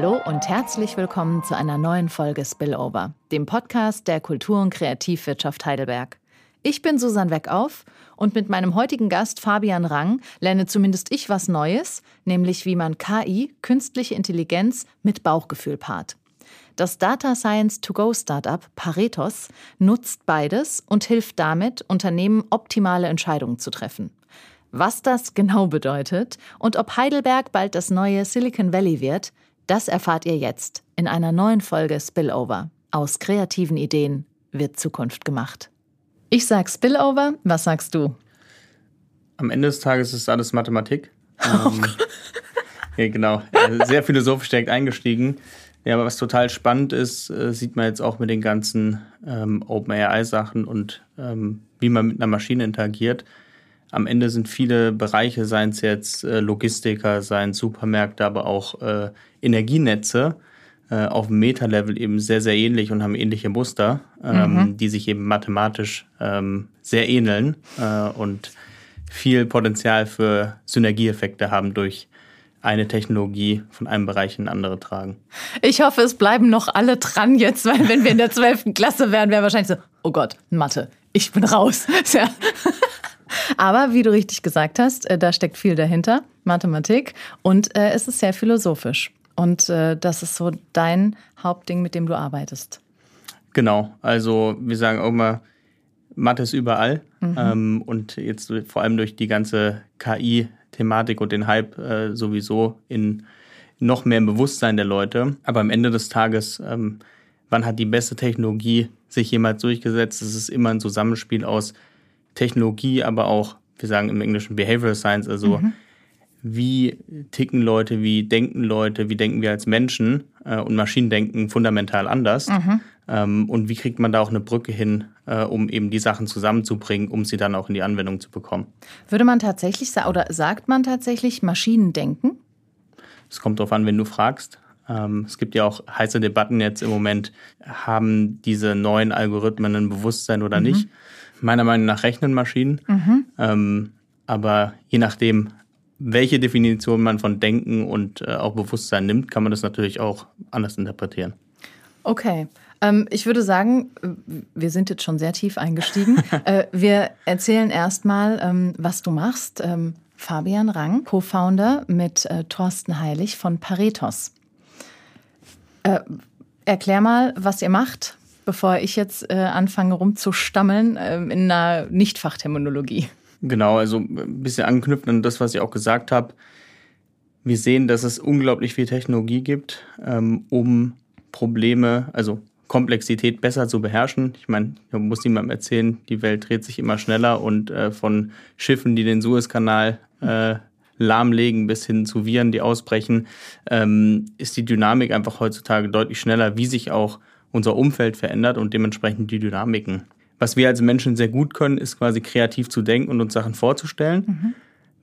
Hallo und herzlich willkommen zu einer neuen Folge Spillover, dem Podcast der Kultur- und Kreativwirtschaft Heidelberg. Ich bin Susan Weckauf und mit meinem heutigen Gast Fabian Rang lerne zumindest ich was Neues, nämlich wie man KI, künstliche Intelligenz, mit Bauchgefühl paart. Das Data Science To Go Startup Paretos nutzt beides und hilft damit, Unternehmen optimale Entscheidungen zu treffen. Was das genau bedeutet und ob Heidelberg bald das neue Silicon Valley wird, das erfahrt ihr jetzt in einer neuen Folge Spillover. Aus kreativen Ideen wird Zukunft gemacht. Ich sag Spillover, was sagst du? Am Ende des Tages ist alles Mathematik. Oh ähm, ja, genau. Sehr philosophisch direkt eingestiegen. Ja, aber was total spannend ist, äh, sieht man jetzt auch mit den ganzen ähm, OpenAI-Sachen und ähm, wie man mit einer Maschine interagiert am Ende sind viele Bereiche, seien es jetzt äh, Logistiker, seien Supermärkte, aber auch äh, Energienetze, äh, auf dem Meta-Level eben sehr, sehr ähnlich und haben ähnliche Muster, ähm, mhm. die sich eben mathematisch ähm, sehr ähneln äh, und viel Potenzial für Synergieeffekte haben durch eine Technologie von einem Bereich in andere tragen. Ich hoffe, es bleiben noch alle dran jetzt, weil wenn wir in der 12. Klasse wären, wäre wahrscheinlich so, oh Gott, Mathe, ich bin raus. Ja. Aber wie du richtig gesagt hast, äh, da steckt viel dahinter, Mathematik. Und äh, es ist sehr philosophisch. Und äh, das ist so dein Hauptding, mit dem du arbeitest. Genau. Also wir sagen auch immer, Mathe ist überall. Mhm. Ähm, und jetzt vor allem durch die ganze KI-Thematik und den Hype äh, sowieso in noch mehr im Bewusstsein der Leute. Aber am Ende des Tages, ähm, wann hat die beste Technologie sich jemals durchgesetzt? Es ist immer ein Zusammenspiel aus Technologie, aber auch, wir sagen im Englischen Behavioral Science, also mhm. wie ticken Leute, wie denken Leute, wie denken wir als Menschen äh, und Maschinen denken fundamental anders. Mhm. Ähm, und wie kriegt man da auch eine Brücke hin, äh, um eben die Sachen zusammenzubringen, um sie dann auch in die Anwendung zu bekommen. Würde man tatsächlich sagen, oder sagt man tatsächlich Maschinen denken? Es kommt darauf an, wenn du fragst. Ähm, es gibt ja auch heiße Debatten jetzt im Moment, haben diese neuen Algorithmen ein Bewusstsein oder mhm. nicht meiner Meinung nach rechnen Maschinen. Mhm. Ähm, aber je nachdem, welche Definition man von Denken und äh, auch Bewusstsein nimmt, kann man das natürlich auch anders interpretieren. Okay. Ähm, ich würde sagen, wir sind jetzt schon sehr tief eingestiegen. äh, wir erzählen erstmal, ähm, was du machst. Ähm, Fabian Rang, Co-Founder mit äh, Thorsten Heilig von Paretos. Äh, erklär mal, was ihr macht, bevor ich jetzt äh, anfange rumzustammeln äh, in einer Nicht-Fachterminologie. Genau, also ein bisschen anknüpfen an das, was ich auch gesagt habe. Wir sehen, dass es unglaublich viel Technologie gibt, ähm, um Probleme, also Komplexität besser zu beherrschen. Ich meine, ich muss niemandem erzählen, die Welt dreht sich immer schneller und äh, von Schiffen, die den Suezkanal äh, lahmlegen, bis hin zu Viren, die ausbrechen, ähm, ist die Dynamik einfach heutzutage deutlich schneller, wie sich auch unser Umfeld verändert und dementsprechend die Dynamiken. Was wir als Menschen sehr gut können, ist quasi kreativ zu denken und uns Sachen vorzustellen. Mhm.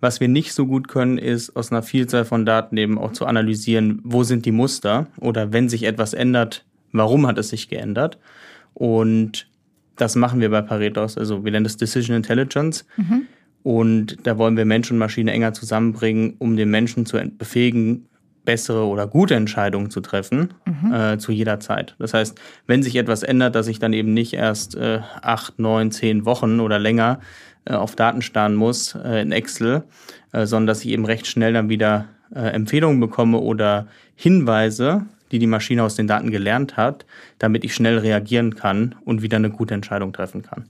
Was wir nicht so gut können, ist aus einer Vielzahl von Daten eben auch zu analysieren, wo sind die Muster oder wenn sich etwas ändert, warum hat es sich geändert. Und das machen wir bei Paretos, also wir nennen das Decision Intelligence. Mhm. Und da wollen wir Mensch und Maschine enger zusammenbringen, um den Menschen zu befähigen, bessere oder gute Entscheidungen zu treffen mhm. äh, zu jeder Zeit. Das heißt, wenn sich etwas ändert, dass ich dann eben nicht erst äh, acht, neun, zehn Wochen oder länger äh, auf Daten starren muss äh, in Excel, äh, sondern dass ich eben recht schnell dann wieder äh, Empfehlungen bekomme oder Hinweise, die die Maschine aus den Daten gelernt hat, damit ich schnell reagieren kann und wieder eine gute Entscheidung treffen kann.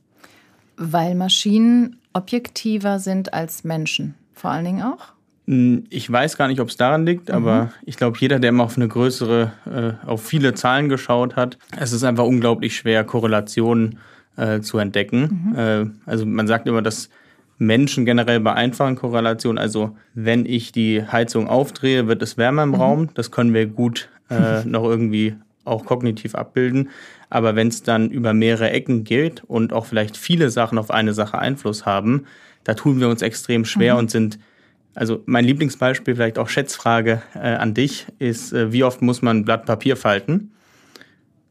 Weil Maschinen objektiver sind als Menschen, vor allen Dingen auch? Hm, ich weiß gar nicht, ob es daran liegt, mhm. aber ich glaube, jeder, der immer auf eine größere, äh, auf viele Zahlen geschaut hat, es ist einfach unglaublich schwer, Korrelationen äh, zu entdecken. Mhm. Äh, also man sagt immer, dass Menschen generell beeinfachen Korrelationen. Also wenn ich die Heizung aufdrehe, wird es wärmer im mhm. Raum. Das können wir gut äh, noch irgendwie auch kognitiv abbilden. Aber wenn es dann über mehrere Ecken geht und auch vielleicht viele Sachen auf eine Sache Einfluss haben, da tun wir uns extrem schwer mhm. und sind also mein Lieblingsbeispiel, vielleicht auch Schätzfrage äh, an dich, ist, äh, wie oft muss man ein Blatt Papier falten,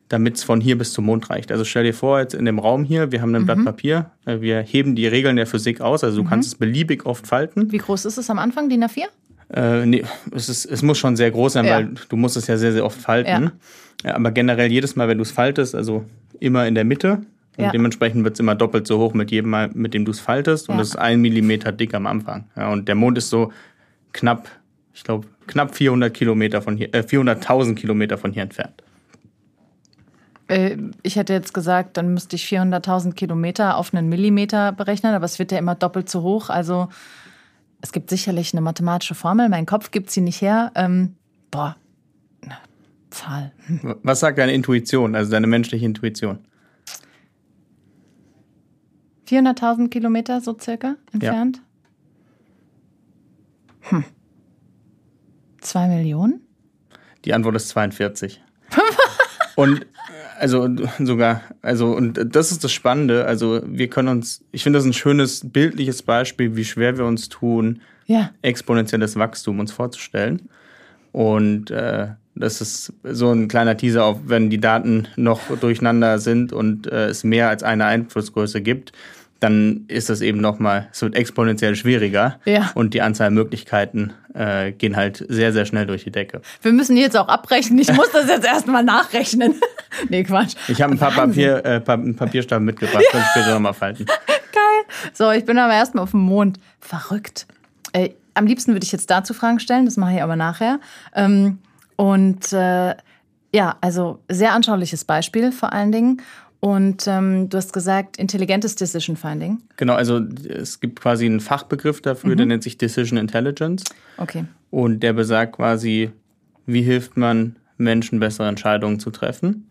damit es von hier bis zum Mond reicht? Also stell dir vor, jetzt in dem Raum hier, wir haben ein mhm. Blatt Papier, äh, wir heben die Regeln der Physik aus, also du mhm. kannst es beliebig oft falten. Wie groß ist es am Anfang, DIN A4? Äh, nee, es, ist, es muss schon sehr groß sein, Ja. weil du musst es ja sehr, sehr oft falten. Ja. aber generell jedes Mal, wenn du es faltest, also immer in der Mitte. Und Ja. dementsprechend wird es immer doppelt so hoch mit jedem Mal, mit dem du es faltest. Und Ja. es ist ein Millimeter dick am Anfang. Ja, und der Mond ist so knapp, ich glaube, knapp 400 Kilometer von hier, äh, 400.000 Kilometer von hier entfernt. Äh, ich hätte jetzt gesagt, dann müsste ich 400.000 Kilometer auf einen Millimeter berechnen, aber es wird ja immer doppelt so hoch. Also es gibt sicherlich eine mathematische Formel. Mein Kopf gibt sie nicht her. Ähm, boah, na, Zahl. Hm. Was sagt deine Intuition, also deine menschliche Intuition? 400.000 Kilometer so circa entfernt. Hm. Zwei Millionen? Die Antwort ist 42. und also sogar, also und das ist das Spannende. Also wir können uns, ich finde das ein schönes bildliches Beispiel, wie schwer wir uns tun, Ja. exponentielles Wachstum uns vorzustellen. Und äh, das ist so ein kleiner Teaser auf, wenn die Daten noch durcheinander sind und äh, es mehr als eine Einflussgröße gibt, dann ist das eben nochmal, es wird exponentiell schwieriger Ja. und die Anzahl Möglichkeiten äh, gehen halt sehr, sehr schnell durch die Decke. Wir müssen jetzt auch abbrechen. Ich muss das jetzt erstmal nachrechnen. nee, Quatsch. Ich habe ein paar Papier, äh, pa einen Papierstab mitgebracht, kann ich später nochmal falten. Geil. So, ich bin aber erstmal auf dem Mond. Verrückt. Äh, am liebsten würde ich jetzt dazu Fragen stellen, das mache ich aber nachher. Ähm, und äh, ja, also sehr anschauliches Beispiel vor allen Dingen. Und ähm, du hast gesagt, intelligentes Decision Finding. Genau, also es gibt quasi einen Fachbegriff dafür, der nennt sich Decision Intelligence. Okay. Und der besagt quasi, wie hilft man Menschen, bessere Entscheidungen zu treffen.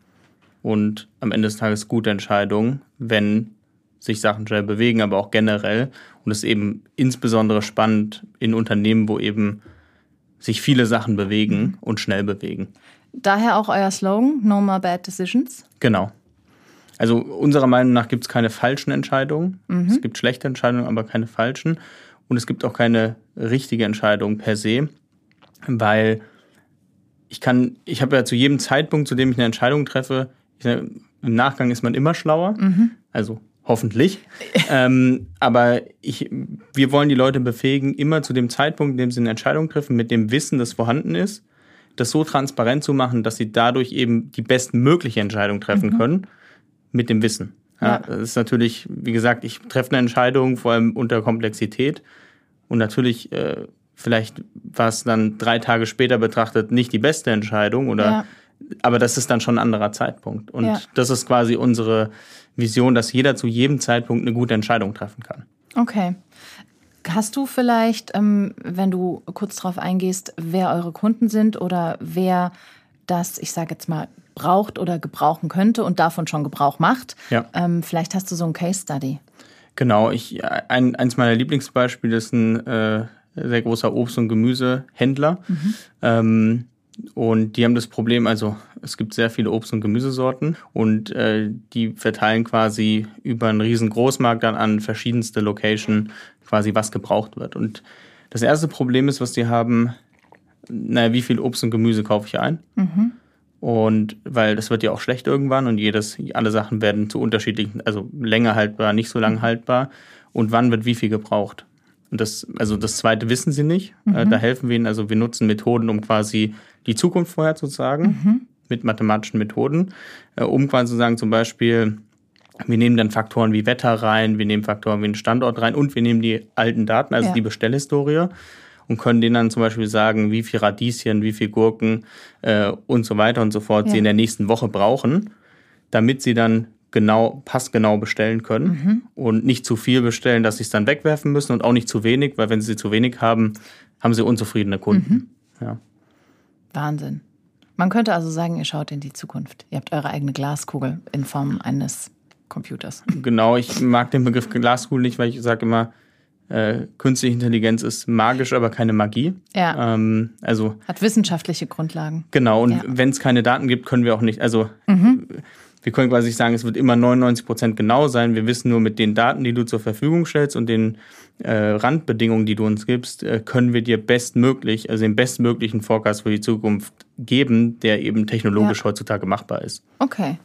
Und am Ende des Tages gute Entscheidungen, wenn sich Sachen schnell bewegen, aber auch generell. Und es ist eben insbesondere spannend in Unternehmen, wo eben sich viele Sachen bewegen und schnell bewegen. Daher auch euer Slogan, No More Bad Decisions. Genau. Also unserer Meinung nach gibt es keine falschen Entscheidungen. Es gibt schlechte Entscheidungen, aber keine falschen. Und es gibt auch keine richtige Entscheidung per se, weil ich kann, ich habe ja zu jedem Zeitpunkt, zu dem ich eine Entscheidung treffe, ich, im Nachgang ist man immer schlauer. Also hoffentlich. ähm, aber ich, wir wollen die Leute befähigen, immer zu dem Zeitpunkt, in dem sie eine Entscheidung treffen, mit dem Wissen, das vorhanden ist, das so transparent zu machen, dass sie dadurch eben die bestmögliche Entscheidung treffen können, mit dem Wissen. Ja, Ja. Das ist natürlich, wie gesagt, ich treffe eine Entscheidung, vor allem unter Komplexität. Und natürlich, äh, vielleicht war es dann drei Tage später betrachtet nicht die beste Entscheidung oder Ja. Aber das ist dann schon ein anderer Zeitpunkt. Und Ja. das ist quasi unsere Vision, dass jeder zu jedem Zeitpunkt eine gute Entscheidung treffen kann. Okay. Hast du vielleicht, ähm, wenn du kurz darauf eingehst, wer eure Kunden sind oder wer das, ich sage jetzt mal, braucht oder gebrauchen könnte und davon schon Gebrauch macht? Ja. Ähm, vielleicht hast du so ein Case Study. Genau, ich, ein, eins meiner Lieblingsbeispiele ist ein äh, sehr großer Obst- und Gemüsehändler. Ähm, und die haben das Problem, also es gibt sehr viele Obst- und Gemüsesorten und äh, die verteilen quasi über einen riesen Großmarkt dann an verschiedenste Location quasi, was gebraucht wird. Und das erste Problem ist, was die haben, naja, wie viel Obst und Gemüse kaufe ich ein? Und weil das wird ja auch schlecht irgendwann und jedes, alle Sachen werden zu unterschiedlichen, also länger haltbar, nicht so lang haltbar. Und wann wird wie viel gebraucht? Und das, also das zweite wissen sie nicht. Äh, Da helfen wir ihnen, also wir nutzen Methoden, um quasi die Zukunft vorherzusagen, mit mathematischen Methoden, äh, um quasi zu sagen, zum Beispiel, wir nehmen dann Faktoren wie Wetter rein, wir nehmen Faktoren wie den Standort rein und wir nehmen die alten Daten, also Ja. die Bestellhistorie und können denen dann zum Beispiel sagen, wie viel Radieschen, wie viel Gurken äh, und so weiter und so fort Ja. sie in der nächsten Woche brauchen, damit sie dann genau, passgenau bestellen können Mhm. und nicht zu viel bestellen, dass sie es dann wegwerfen müssen und auch nicht zu wenig, weil wenn sie zu wenig haben, haben sie unzufriedene Kunden. Mhm. Ja. Wahnsinn. Man könnte also sagen, ihr schaut in die Zukunft. Ihr habt eure eigene Glaskugel in Form eines Computers. Genau, ich mag den Begriff Glaskugel nicht, weil ich sage immer, äh, künstliche Intelligenz ist magisch, aber keine Magie. Ja. Ähm, also Hat wissenschaftliche Grundlagen. Genau, und Ja. wenn es keine Daten gibt, können wir auch nicht, also wir können quasi sagen, es wird immer 99 Prozent genau sein. Wir wissen nur mit den Daten, die du zur Verfügung stellst und den äh, Randbedingungen, die du uns gibst, äh, können wir dir bestmöglich, also den bestmöglichen Forecast für die Zukunft geben, der eben technologisch Ja. heutzutage machbar ist. Okay.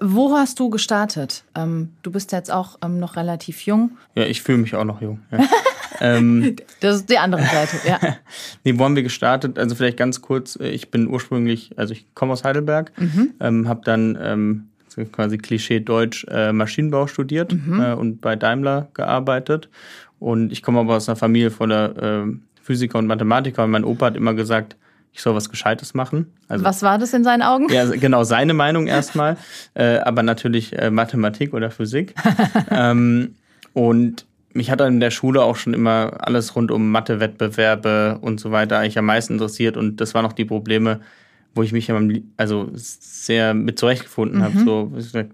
Wo hast du gestartet? Ähm, du bist jetzt auch ähm, noch relativ jung. Ja, ich fühle mich auch noch jung. Ja. ähm, das ist die andere Seite, ja. nee, wo haben wir gestartet? Also vielleicht ganz kurz, äh, ich bin ursprünglich, also ich komme aus Heidelberg, mhm. ähm, habe dann ähm, quasi Klischee Deutsch äh, Maschinenbau studiert mhm. äh, und bei Daimler gearbeitet. Und ich komme aber aus einer Familie voller äh, Physiker und Mathematiker und mein Opa hat immer gesagt, ich soll was Gescheites machen. Also, was war das in seinen Augen? Ja, genau, seine Meinung erstmal, äh, aber natürlich äh, Mathematik oder Physik. ähm, und mich hat dann in der Schule auch schon immer alles rund um Mathe-Wettbewerbe und so weiter eigentlich am meisten interessiert. Und das waren auch die Probleme, wo ich mich also sehr mit zurechtgefunden mhm. habe. So, gesagt,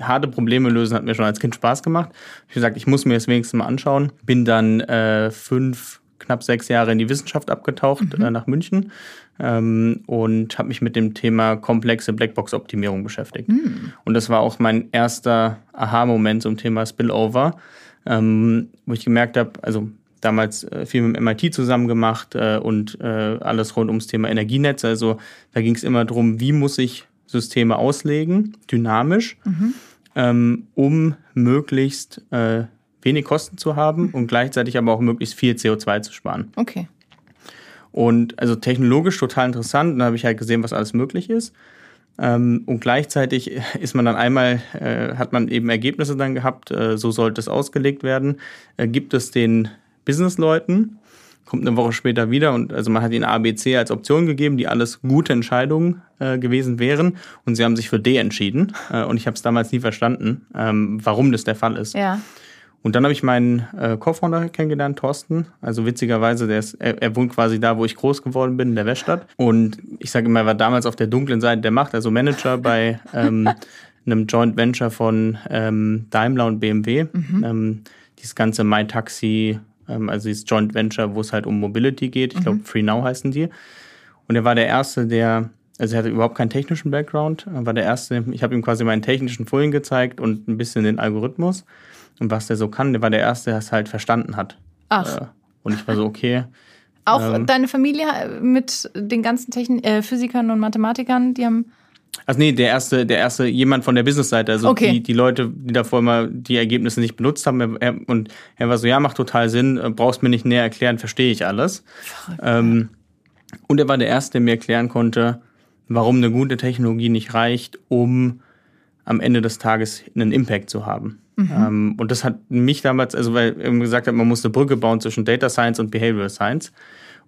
harte Probleme lösen hat mir schon als Kind Spaß gemacht. Ich habe gesagt, ich muss mir das wenigstens mal anschauen. Bin dann äh, fünf, knapp sechs Jahre in die Wissenschaft abgetaucht mhm. äh, nach München ähm, und habe mich mit dem Thema komplexe Blackbox-Optimierung beschäftigt. Mhm. Und das war auch mein erster Aha-Moment zum Thema Spillover, ähm, wo ich gemerkt habe, also damals äh, viel mit dem MIT zusammen gemacht äh, und äh, alles rund ums Thema Energienetze. Also da ging es immer darum, wie muss ich Systeme auslegen, dynamisch, mhm. ähm, um möglichst äh, wenig Kosten zu haben und gleichzeitig aber auch möglichst viel CO2 zu sparen. Okay. Und also technologisch total interessant. Da habe ich halt gesehen, was alles möglich ist. Ähm, und gleichzeitig ist man dann einmal, äh, hat man eben Ergebnisse dann gehabt, äh, so sollte es ausgelegt werden. Äh, gibt es den Businessleuten, kommt eine Woche später wieder und also man hat ihnen ABC als Option gegeben, die alles gute Entscheidungen äh, gewesen wären und sie haben sich für D entschieden äh, und ich habe es damals nie verstanden, ähm, warum das der Fall ist. Ja. Und dann habe ich meinen äh, Co-Founder kennengelernt, Thorsten. Also witzigerweise, der ist, er, er, wohnt quasi da, wo ich groß geworden bin, in der Weststadt. Und ich sage immer, er war damals auf der dunklen Seite der Macht, also Manager bei ähm, einem Joint Venture von ähm, Daimler und BMW. Mhm. Ähm, dieses ganze MyTaxi, ähm, also dieses Joint Venture, wo es halt um Mobility geht. Ich glaube, mhm. Free Now heißen die. Und er war der Erste, der, also er hatte überhaupt keinen technischen Background, er war der Erste, ich habe ihm quasi meinen technischen Folien gezeigt und ein bisschen den Algorithmus und was der so kann. Der war der Erste, der es halt verstanden hat. Ach. Äh, und ich war so, okay. Auch ähm, deine Familie mit den ganzen Techn äh, Physikern und Mathematikern, die haben. Also nee, der erste, der erste, jemand von der Businessseite, also okay. die, die Leute, die davor immer die Ergebnisse nicht benutzt haben. Er, und er war so, ja, macht total Sinn, äh, brauchst mir nicht näher erklären, verstehe ich alles. Ähm, und er war der Erste, der mir erklären konnte, warum eine gute Technologie nicht reicht, um am Ende des Tages einen Impact zu haben. Mhm. Ähm, und das hat mich damals, also weil er gesagt hat, man muss eine Brücke bauen zwischen Data Science und Behavioral Science.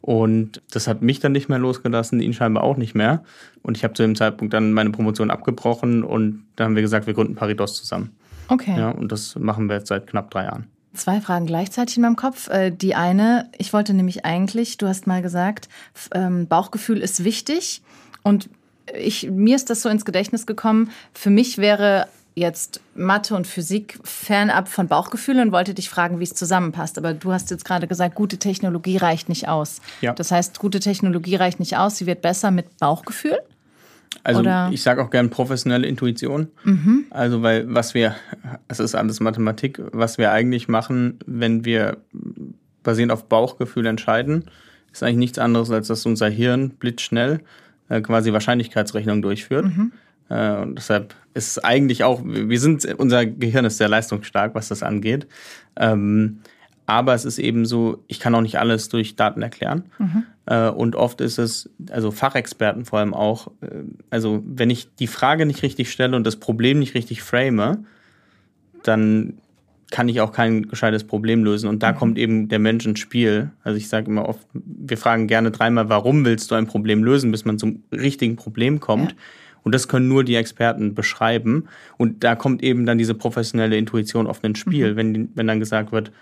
Und das hat mich dann nicht mehr losgelassen, ihn scheinbar auch nicht mehr. Und ich habe zu dem Zeitpunkt dann meine Promotion abgebrochen und da haben wir gesagt, wir gründen Paridos zusammen. Okay. Ja, und das machen wir jetzt seit knapp drei Jahren. Zwei Fragen gleichzeitig in meinem Kopf. Äh, die eine, ich wollte nämlich eigentlich, du hast mal gesagt, ähm, Bauchgefühl ist wichtig. Und ich, mir ist das so ins Gedächtnis gekommen. Für mich wäre jetzt Mathe und Physik fernab von Bauchgefühl und wollte dich fragen, wie es zusammenpasst. Aber du hast jetzt gerade gesagt, gute Technologie reicht nicht aus. Ja. Das heißt, gute Technologie reicht nicht aus, sie wird besser mit Bauchgefühl? Also Oder? ich sage auch gern professionelle Intuition. Mhm. Also weil was wir, es ist alles Mathematik, was wir eigentlich machen, wenn wir basierend auf Bauchgefühl entscheiden, ist eigentlich nichts anderes, als dass unser Hirn blitzschnell äh, quasi Wahrscheinlichkeitsrechnung durchführt. Mhm. Äh, und deshalb ist es eigentlich auch, wir sind, unser Gehirn ist sehr leistungsstark, was das angeht. Ähm, aber es ist eben so, ich kann auch nicht alles durch Daten erklären. Mhm. Äh, und oft ist es, also Fachexperten vor allem auch, äh, also wenn ich die Frage nicht richtig stelle und das Problem nicht richtig frame, dann kann ich auch kein gescheites Problem lösen. Und da mhm. kommt eben der Mensch ins Spiel. Also ich sage immer oft, wir fragen gerne dreimal, warum willst du ein Problem lösen, bis man zum richtigen Problem kommt. Ja. Und das können nur die Experten beschreiben. Und da kommt eben dann diese professionelle Intuition oft ins Spiel, mhm. wenn, wenn dann gesagt wird,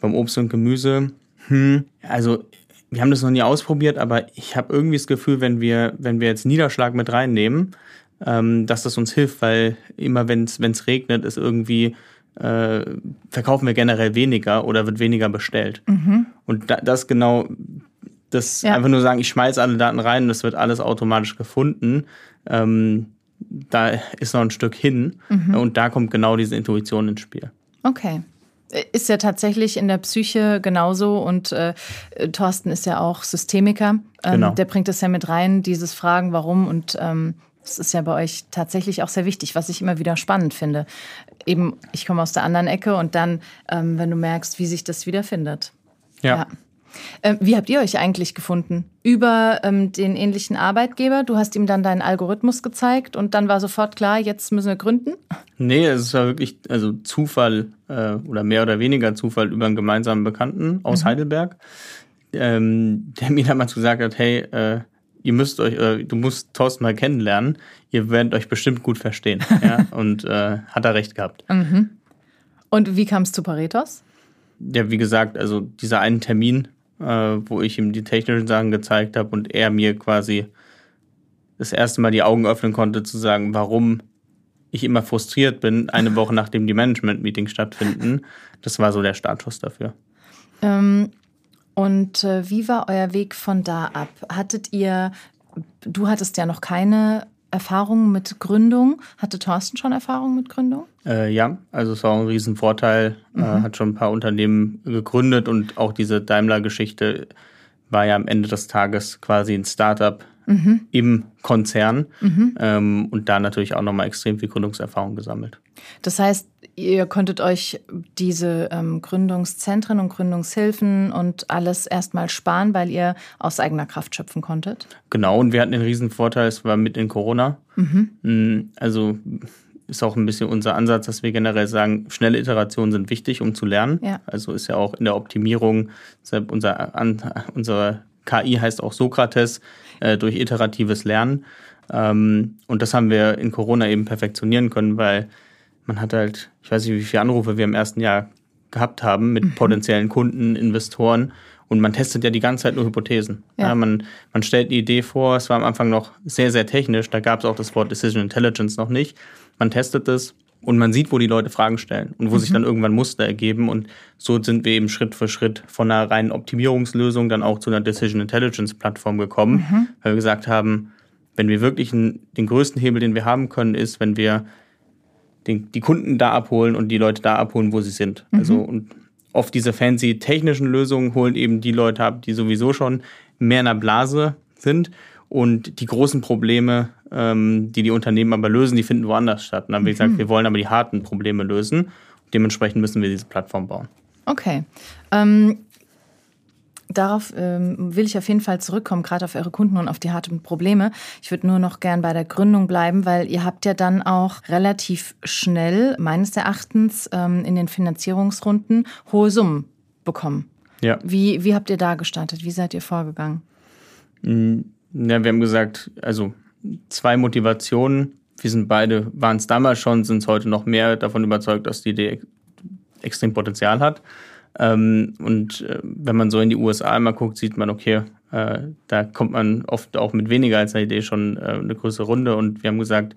beim Obst und Gemüse, hm, also wir haben das noch nie ausprobiert, aber ich habe irgendwie das Gefühl, wenn wir, wenn wir jetzt Niederschlag mit reinnehmen, ähm, dass das uns hilft, weil immer wenn es regnet, ist irgendwie äh, verkaufen wir generell weniger oder wird weniger bestellt. Mhm. Und da, das genau, das ja. einfach nur sagen, ich schmeiße alle Daten rein und es wird alles automatisch gefunden. Ähm, da ist noch ein Stück hin mhm. und da kommt genau diese Intuition ins Spiel. Okay. Ist ja tatsächlich in der Psyche genauso und äh, Thorsten ist ja auch Systemiker. Ähm, genau. Der bringt das ja mit rein, dieses Fragen, warum und ähm, das ist ja bei euch tatsächlich auch sehr wichtig, was ich immer wieder spannend finde. Eben, ich komme aus der anderen Ecke und dann, ähm, wenn du merkst, wie sich das wiederfindet. Ja. ja. Ähm, wie habt ihr euch eigentlich gefunden? Über ähm, den ähnlichen Arbeitgeber? Du hast ihm dann deinen Algorithmus gezeigt und dann war sofort klar, jetzt müssen wir gründen? Nee, es war wirklich also Zufall äh, oder mehr oder weniger Zufall über einen gemeinsamen Bekannten aus mhm. Heidelberg, ähm, der mir damals gesagt hat, hey, äh, ihr müsst euch, äh, du musst Thorsten mal kennenlernen, ihr werdet euch bestimmt gut verstehen. ja? Und äh, hat er recht gehabt. Mhm. Und wie kam es zu Paretos? Ja, wie gesagt, also dieser einen Termin, äh, wo ich ihm die technischen Sachen gezeigt habe und er mir quasi das erste Mal die Augen öffnen konnte, zu sagen, warum ich immer frustriert bin, eine Woche nachdem die Management-Meetings stattfinden. Das war so der Startschuss dafür. Ähm, und äh, wie war euer Weg von da ab? Hattet ihr, du hattest ja noch keine Erfahrung mit Gründung. Hatte Thorsten schon Erfahrung mit Gründung? Äh, ja, also es war ein Riesenvorteil. Mhm. Äh, hat schon ein paar Unternehmen gegründet und auch diese Daimler-Geschichte war ja am Ende des Tages quasi ein Startup mhm. im Konzern mhm. ähm, und da natürlich auch nochmal extrem viel Gründungserfahrung gesammelt. Das heißt, ihr konntet euch diese ähm, Gründungszentren und Gründungshilfen und alles erstmal sparen, weil ihr aus eigener Kraft schöpfen konntet? Genau, und wir hatten den riesen Vorteil, es war mit in Corona. Mhm. Mm, also ist auch ein bisschen unser Ansatz, dass wir generell sagen, schnelle Iterationen sind wichtig, um zu lernen. Ja. Also ist ja auch in der Optimierung, unser, unser KI heißt auch Sokrates, äh, durch iteratives Lernen. Ähm, und das haben wir in Corona eben perfektionieren können, weil man hat halt, ich weiß nicht, wie viele Anrufe wir im ersten Jahr gehabt haben mit mhm. potenziellen Kunden, Investoren. Und man testet ja die ganze Zeit nur Hypothesen. Ja. ja. man, man stellt eine Idee vor, es war am Anfang noch sehr, sehr technisch, da gab es auch das Wort Decision Intelligence noch nicht. Man testet es und man sieht, wo die Leute Fragen stellen und wo mhm. sich dann irgendwann Muster ergeben. Und so sind wir eben Schritt für Schritt von einer reinen Optimierungslösung dann auch zu einer Decision Intelligence Plattform gekommen, mhm. weil wir gesagt haben, wenn wir wirklich einen, den größten Hebel, den wir haben können, ist, wenn wir den, die Kunden da abholen und die Leute da abholen, wo sie sind. Mhm. Also und oft diese fancy technischen Lösungen holen eben die Leute ab, die sowieso schon mehr in einer Blase sind und die großen Probleme, ähm, die die Unternehmen aber lösen, die finden woanders statt. Und dann haben wir mhm. gesagt, wir wollen aber die harten Probleme lösen. Dementsprechend müssen wir diese Plattform bauen. Okay. Ähm, darauf ähm, will ich auf jeden Fall zurückkommen, gerade auf eure Kunden und auf die harten Probleme. Ich würde nur noch gern bei der Gründung bleiben, weil ihr habt ja dann auch relativ schnell, meines Erachtens, ähm, in den Finanzierungsrunden hohe Summen bekommen. Ja. Wie, wie habt ihr da gestartet? Wie seid ihr vorgegangen? Mm, ja, wir haben gesagt, also zwei Motivationen. Wir sind beide, waren es damals schon, sind es heute noch mehr davon überzeugt, dass die Idee extrem Potenzial hat. Ähm, und äh, wenn man so in die USA einmal guckt, sieht man, okay, äh, da kommt man oft auch mit weniger als einer Idee schon äh, eine größere Runde. Und wir haben gesagt,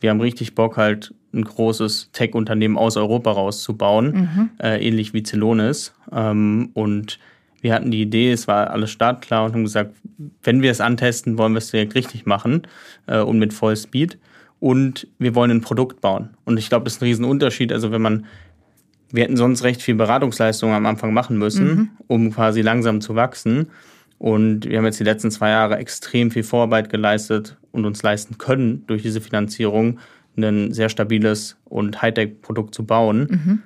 wir haben richtig Bock, halt ein großes Tech-Unternehmen aus Europa rauszubauen, mhm. äh, ähnlich wie Celonis. Ähm, und wir hatten die Idee, es war alles startklar und haben gesagt, wenn wir es antesten, wollen wir es direkt richtig machen äh, und mit Vollspeed. Und wir wollen ein Produkt bauen. Und ich glaube, das ist ein Riesenunterschied. Also wenn man, wir hätten sonst recht viel Beratungsleistung am Anfang machen müssen, mhm. um quasi langsam zu wachsen. Und wir haben jetzt die letzten zwei Jahre extrem viel Vorarbeit geleistet und uns leisten können, durch diese Finanzierung ein sehr stabiles und Hightech-Produkt zu bauen. Mhm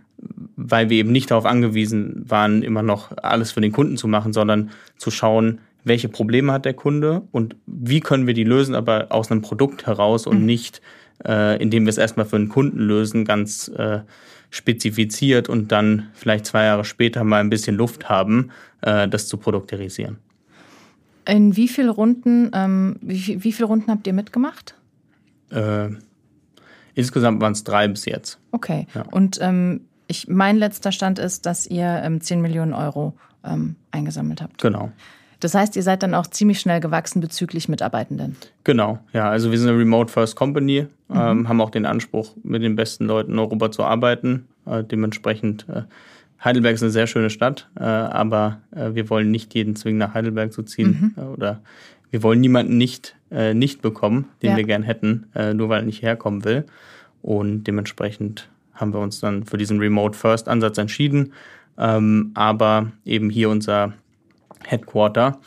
weil wir eben nicht darauf angewiesen waren, immer noch alles für den Kunden zu machen, sondern zu schauen, welche Probleme hat der Kunde und wie können wir die lösen, aber aus einem Produkt heraus und mhm. nicht, äh, indem wir es erstmal für einen Kunden lösen, ganz äh, spezifiziert und dann vielleicht zwei Jahre später mal ein bisschen Luft haben, äh, das zu produkterisieren. In wie viele Runden, ähm, wie, wie viele Runden habt ihr mitgemacht? Äh, insgesamt waren es drei bis jetzt. Okay. Ja. Und ähm, ich, mein letzter Stand ist, dass ihr ähm, 10 Millionen Euro ähm, eingesammelt habt. Genau. Das heißt, ihr seid dann auch ziemlich schnell gewachsen bezüglich Mitarbeitenden. Genau, ja. Also wir sind eine Remote First Company, mhm. ähm, haben auch den Anspruch, mit den besten Leuten in Europa zu arbeiten. Äh, dementsprechend, äh, Heidelberg ist eine sehr schöne Stadt, äh, aber äh, wir wollen nicht jeden zwingen, nach Heidelberg zu ziehen. Mhm. Äh, oder wir wollen niemanden nicht, äh, nicht bekommen, den ja. wir gern hätten, nur weil er nicht herkommen will. Und dementsprechend haben wir uns dann für diesen Remote First Ansatz entschieden. Ähm, aber eben hier unser Headquarter,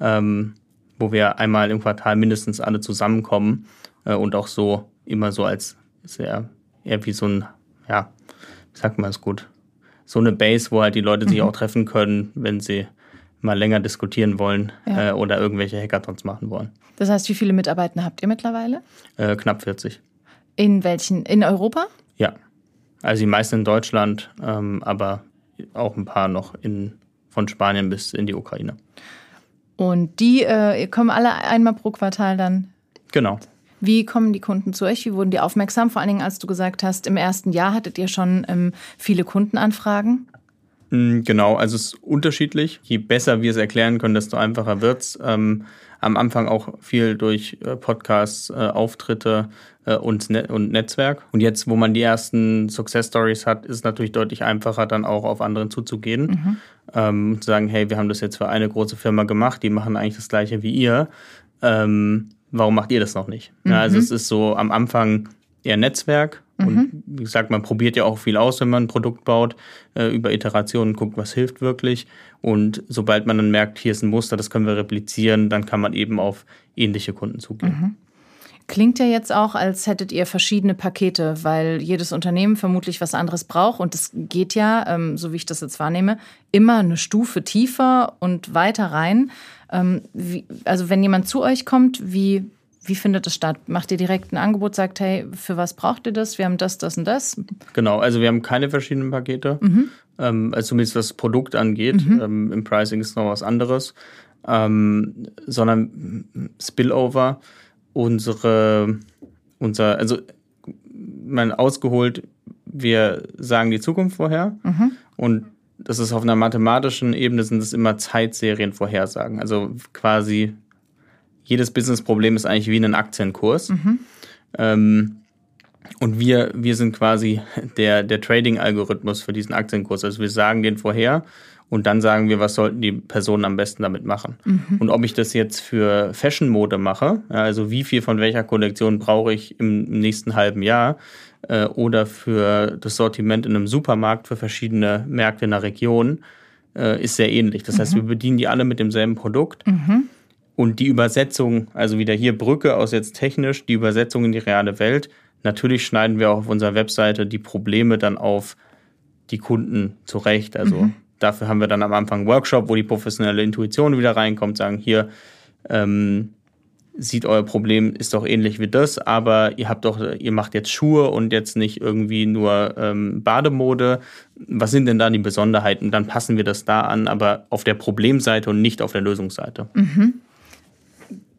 ähm, wo wir einmal im Quartal mindestens alle zusammenkommen äh, und auch so immer so als sehr, eher wie so ein, ja, wie sagt man es gut, so eine Base, wo halt die Leute sich auch treffen können, wenn sie mal länger diskutieren wollen Ja. äh, oder irgendwelche Hackathons machen wollen. Das heißt, wie viele Mitarbeiter habt ihr mittlerweile? Äh, knapp 40. In welchen? In Europa? Ja. Also die meisten in Deutschland, ähm, aber auch ein paar noch in, von Spanien bis in die Ukraine. Und die äh, kommen alle einmal pro Quartal dann. Genau. Wie kommen die Kunden zu euch? Wie wurden die aufmerksam? Vor allen Dingen, als du gesagt hast, im ersten Jahr hattet ihr schon ähm, viele Kundenanfragen. Mm, Genau, also es ist unterschiedlich. Je besser wir es erklären können, desto einfacher wird's. Ähm, am Anfang auch viel durch äh, Podcasts, äh, Auftritte äh, und, Net und Netzwerk. Und jetzt, wo man die ersten Success Stories hat, ist es natürlich deutlich einfacher, dann auch auf anderen zuzugehen. Ähm, zu sagen, hey, wir haben das jetzt für eine große Firma gemacht, die machen eigentlich das gleiche wie ihr. Ähm, warum macht ihr das noch nicht? Ja, also es ist so am Anfang eher Netzwerk. Und wie gesagt, man probiert ja auch viel aus, wenn man ein Produkt baut, äh, über Iterationen guckt, was hilft wirklich. Und sobald man dann merkt, hier ist ein Muster, das können wir replizieren, dann kann man eben auf ähnliche Kunden zugehen. Klingt ja jetzt auch, als hättet ihr verschiedene Pakete, weil jedes Unternehmen vermutlich was anderes braucht. Und es geht ja, ähm, so wie ich das jetzt wahrnehme, immer eine Stufe tiefer und weiter rein. Ähm, wie, also wenn jemand zu euch kommt, wie, wie findet das statt? Macht ihr direkt ein Angebot, sagt, hey, für was braucht ihr das? Wir haben das, das und das. Genau, also wir haben keine verschiedenen Pakete, ähm, also zumindest was das Produkt angeht. Ähm, Im Pricing ist noch was anderes, ähm, sondern Spillover, unsere, unser, also mal ausgeholt, wir sagen die Zukunft vorher und das ist auf einer mathematischen Ebene sind es immer Zeitserienvorhersagen. Also quasi jedes Businessproblem ist eigentlich wie ein Aktienkurs. Ähm, und wir, wir sind quasi der, der Trading-Algorithmus für diesen Aktienkurs. Also wir sagen den vorher und dann sagen wir, was sollten die Personen am besten damit machen. Und ob ich das jetzt für Fashion-Mode mache, also wie viel von welcher Kollektion brauche ich im nächsten halben Jahr, äh, oder für das Sortiment in einem Supermarkt für verschiedene Märkte in der Region, äh, ist sehr ähnlich. Das heißt, wir bedienen die alle mit demselben Produkt. Und die Übersetzung, also wieder hier Brücke aus jetzt technisch, die Übersetzung in die reale Welt. Natürlich schneiden wir auch auf unserer Webseite die Probleme dann auf die Kunden zurecht. Also dafür haben wir dann am Anfang einen Workshop, wo die professionelle Intuition wieder reinkommt, sagen hier, ähm, sieht euer Problem ist doch ähnlich wie das, aber ihr habt doch, ihr macht jetzt Schuhe und jetzt nicht irgendwie nur ähm, Bademode. Was sind denn da die Besonderheiten? Dann passen wir das da an, aber auf der Problemseite und nicht auf der Lösungsseite.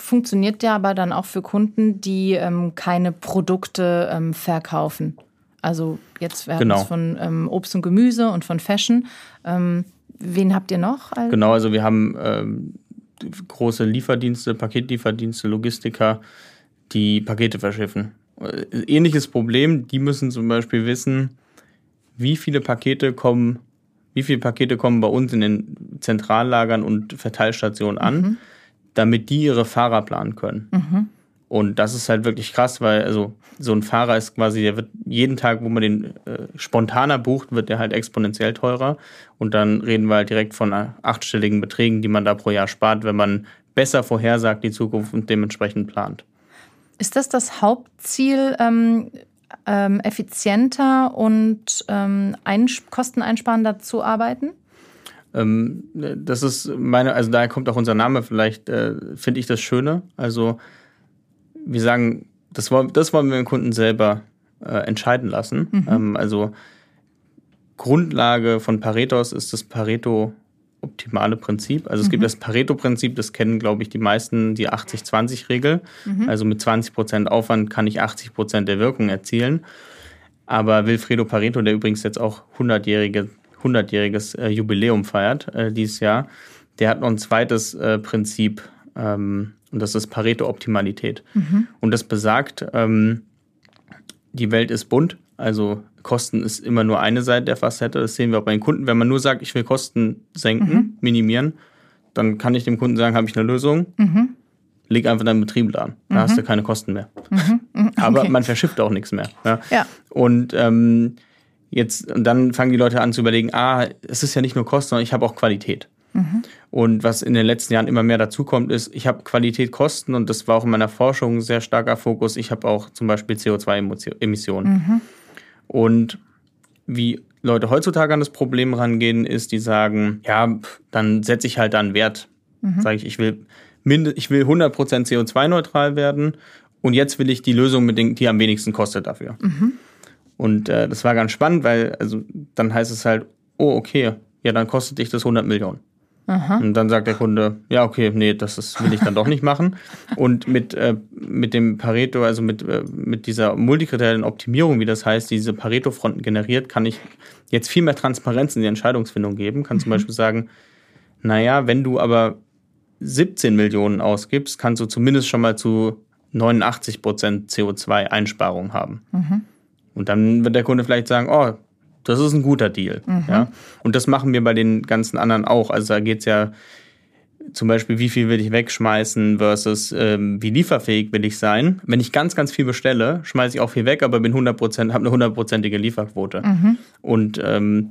Funktioniert ja aber dann auch für Kunden, die ähm, keine Produkte ähm, verkaufen. Also jetzt werden Genau. es von ähm, Obst und Gemüse und von Fashion. Ähm, wen habt ihr noch? als- Genau, also wir haben ähm, große Lieferdienste, Paketlieferdienste, Logistiker, die Pakete verschiffen. Äh, Ähnliches Problem, die müssen zum Beispiel wissen, wie viele Pakete kommen, wie viele Pakete kommen bei uns in den Zentrallagern und Verteilstationen an, damit die ihre Fahrer planen können. Und das ist halt wirklich krass, weil also so ein Fahrer ist quasi, der wird jeden Tag, wo man den äh, spontaner bucht, wird der halt exponentiell teurer. Und dann reden wir halt direkt von äh, achtstelligen Beträgen, die man da pro Jahr spart, wenn man besser vorhersagt die Zukunft und dementsprechend plant. Ist das das Hauptziel, ähm, ähm, effizienter und ähm, einsp- kosteneinsparender zu arbeiten? Ähm, das ist meine, also daher kommt auch unser Name, vielleicht äh, finde ich das Schöne. Also wir sagen, das wollen, das wollen wir den Kunden selber äh, entscheiden lassen. Ähm, also Grundlage von Paretos ist das Pareto optimale Prinzip. Also es gibt das Pareto-Prinzip, das kennen, glaube ich, die meisten, die 80-20-Regel. Also mit 20 Prozent Aufwand kann ich 80 Prozent der Wirkung erzielen. Aber Wilfredo Pareto, der übrigens jetzt auch 100-jährige, 100-jähriges äh, Jubiläum feiert äh, dieses Jahr, der hat noch ein zweites äh, Prinzip ähm, und das ist Pareto-Optimalität. Und das besagt, ähm, die Welt ist bunt, also Kosten ist immer nur eine Seite der Facette. Das sehen wir auch bei den Kunden. Wenn man nur sagt, ich will Kosten senken, minimieren, dann kann ich dem Kunden sagen, habe ich eine Lösung, leg einfach deinen Betrieb an. Da hast du keine Kosten mehr. Aber Okay. man verschifft auch nichts mehr. Ja. Ja. Und ähm, jetzt, und dann fangen die Leute an zu überlegen, ah, es ist ja nicht nur Kosten, sondern ich habe auch Qualität. Und was in den letzten Jahren immer mehr dazukommt, ist, ich habe Qualität, Kosten und das war auch in meiner Forschung ein sehr starker Fokus. Ich habe auch zum Beispiel CO2-Emissionen. Und wie Leute heutzutage an das Problem rangehen, ist, die sagen, ja, dann setze ich halt da einen Wert. Mhm. Sage ich, ich will, ich will 100% CO2-neutral werden und jetzt will ich die Lösung mit den, die am wenigsten kostet dafür. Mhm. Und äh, das war ganz spannend, weil also dann heißt es halt, oh, okay, ja, dann kostet dich das 100 Millionen. Aha. Und dann sagt der Kunde, ja, okay, nee, das ist, will ich dann doch nicht machen. Und mit, äh, mit dem Pareto, also mit, äh, mit dieser multikriteriellen Optimierung, wie das heißt, die diese Pareto-Fronten generiert, kann ich jetzt viel mehr Transparenz in die Entscheidungsfindung geben. Kann mhm. zum Beispiel sagen, naja, wenn du aber 17 Millionen ausgibst, kannst du zumindest schon mal zu 89 Prozent CO2-Einsparung haben. Mhm. Und dann wird der Kunde vielleicht sagen, oh, das ist ein guter Deal. Mhm. Ja? Und das machen wir bei den ganzen anderen auch. Also da geht es ja zum Beispiel, wie viel will ich wegschmeißen versus ähm, wie lieferfähig will ich sein. Wenn ich ganz, ganz viel bestelle, schmeiße ich auch viel weg, aber bin 100%, habe eine hundertprozentige Lieferquote. Mhm. Und ähm,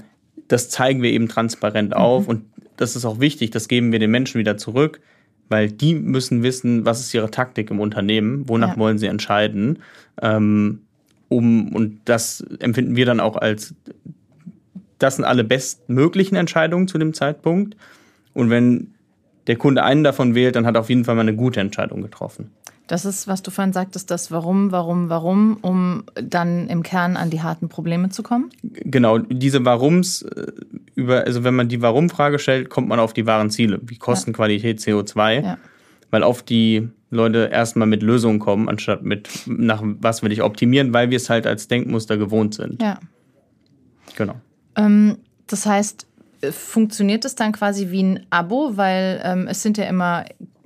das zeigen wir eben transparent auf. Mhm. Und das ist auch wichtig, das geben wir den Menschen wieder zurück, weil die müssen wissen, was ist ihre Taktik im Unternehmen, wonach ja. wollen sie entscheiden. Ähm, um, und das empfinden wir dann auch als, das sind alle bestmöglichen Entscheidungen zu dem Zeitpunkt. Und wenn der Kunde einen davon wählt, dann hat er auf jeden Fall mal eine gute Entscheidung getroffen. Das ist, was du vorhin sagtest, das Warum, Warum, Warum, um dann im Kern an die harten Probleme zu kommen? Genau, diese Warums, äh, über, also wenn man die Warum-Frage stellt, kommt man auf die wahren Ziele, wie Kostenqualität, CO2. Ja. Weil auf die Leute erstmal mit Lösungen kommen, anstatt mit, nach was will ich optimieren, weil wir es halt als Denkmuster gewohnt sind. Ja. Genau. Ähm, das heißt, funktioniert es dann quasi wie ein Abo, weil ähm, es sind ja immer